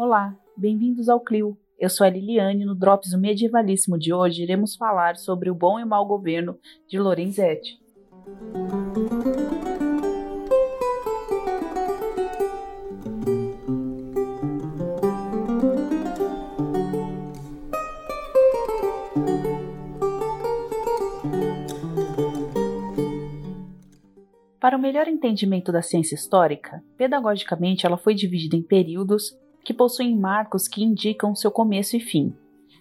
Olá, bem-vindos ao Clio. Eu sou a Liliane. No Drops do Medievalíssimo de hoje, iremos falar sobre o bom e mau governo de Lorenzetti. Para o melhor entendimento da ciência histórica, pedagogicamente ela foi dividida em períodos que possuem marcos que indicam seu começo e fim.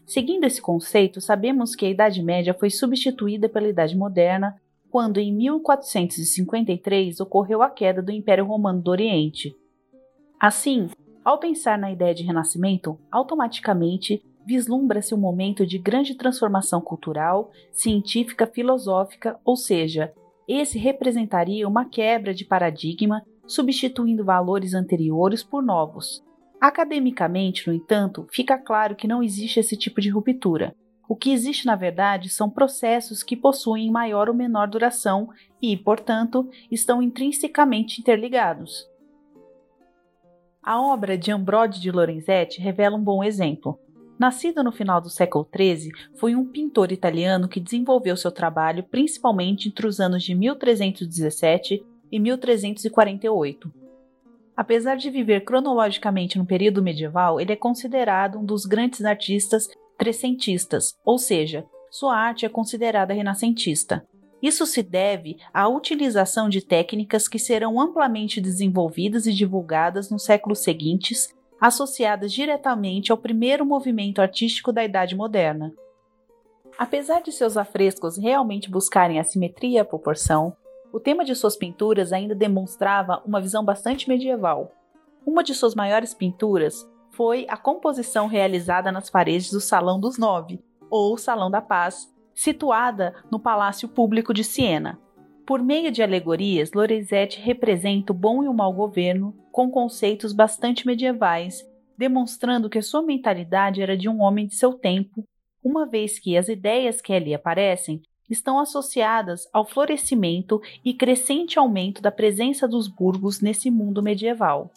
Seguindo esse conceito, sabemos que a Idade Média foi substituída pela Idade Moderna quando, em 1453, ocorreu a queda do Império Romano do Oriente. Assim, ao pensar na ideia de renascimento, automaticamente vislumbra-se um momento de grande transformação cultural, científica, filosófica, ou seja, esse representaria uma quebra de paradigma, substituindo valores anteriores por novos. Academicamente, no entanto, fica claro que não existe esse tipo de ruptura. O que existe, na verdade, são processos que possuem maior ou menor duração e, portanto, estão intrinsecamente interligados. A obra de Ambrode de Lorenzetti revela um bom exemplo. Nascido no final do século XIII, foi um pintor italiano que desenvolveu seu trabalho principalmente entre os anos de 1317 e 1348. Apesar de viver cronologicamente no período medieval, ele é considerado um dos grandes artistas trecentistas, ou seja, sua arte é considerada renascentista. Isso se deve à utilização de técnicas que serão amplamente desenvolvidas e divulgadas nos séculos seguintes associadas diretamente ao primeiro movimento artístico da Idade Moderna. Apesar de seus afrescos realmente buscarem a simetria e a proporção, o tema de suas pinturas ainda demonstrava uma visão bastante medieval. Uma de suas maiores pinturas foi a composição realizada nas paredes do Salão dos Nove, ou Salão da Paz, situada no Palácio Público de Siena. Por meio de alegorias, Lorenzetti representa o bom e o mau governo com conceitos bastante medievais, demonstrando que sua mentalidade era de um homem de seu tempo, uma vez que as ideias que ali aparecem estão associadas ao florescimento e crescente aumento da presença dos burgos nesse mundo medieval.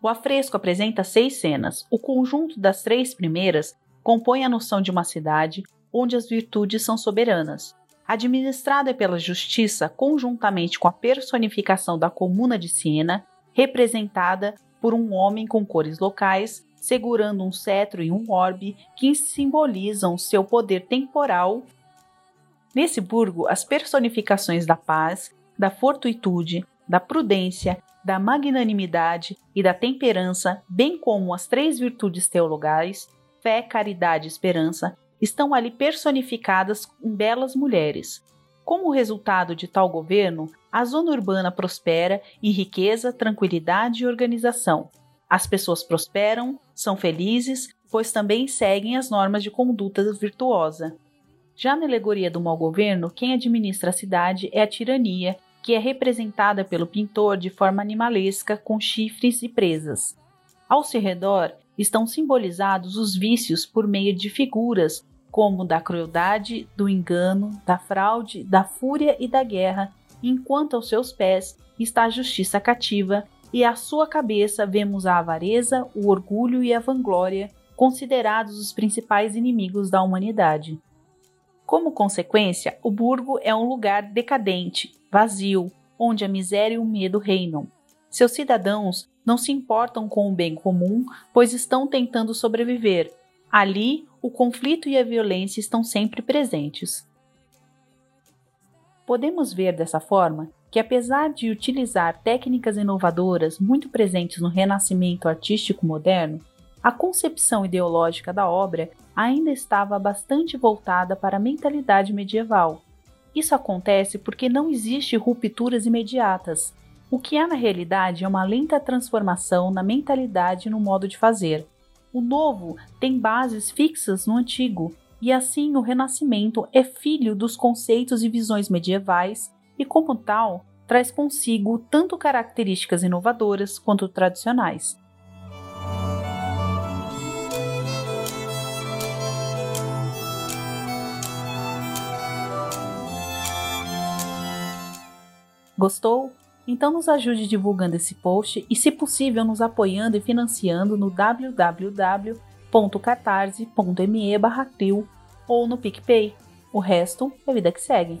O afresco apresenta seis cenas. O conjunto das três primeiras compõe a noção de uma cidade onde as virtudes são soberanas administrada pela justiça conjuntamente com a personificação da comuna de Siena, representada por um homem com cores locais, segurando um cetro e um orbe que simbolizam seu poder temporal. Nesse burgo, as personificações da paz, da fortitude, da prudência, da magnanimidade e da temperança, bem como as três virtudes teologais, fé, caridade e esperança, estão ali personificadas em belas mulheres. Como resultado de tal governo, a zona urbana prospera em riqueza, tranquilidade e organização. As pessoas prosperam, são felizes, pois também seguem as normas de conduta virtuosa. Já na alegoria do mau governo, quem administra a cidade é a tirania, que é representada pelo pintor de forma animalesca com chifres e presas. Ao seu redor estão simbolizados os vícios por meio de figuras como da crueldade, do engano, da fraude, da fúria e da guerra, enquanto aos seus pés está a justiça cativa, e à sua cabeça vemos a avareza, o orgulho e a vanglória, considerados os principais inimigos da humanidade. Como consequência, o burgo é um lugar decadente, vazio, onde a miséria e o medo reinam. Seus cidadãos não se importam com o bem comum, pois estão tentando sobreviver. Ali, o conflito e a violência estão sempre presentes. Podemos ver dessa forma que, apesar de utilizar técnicas inovadoras muito presentes no renascimento artístico moderno, a concepção ideológica da obra ainda estava bastante voltada para a mentalidade medieval. Isso acontece porque não existe rupturas imediatas. O que há na realidade é uma lenta transformação na mentalidade e no modo de fazer. O novo tem bases fixas no antigo, e assim o Renascimento é filho dos conceitos e visões medievais e, como tal, traz consigo tanto características inovadoras quanto tradicionais. Gostou? Então nos ajude divulgando esse post e, se possível, nos apoiando e financiando no www.catarse.me ou no PicPay. O resto é vida que segue.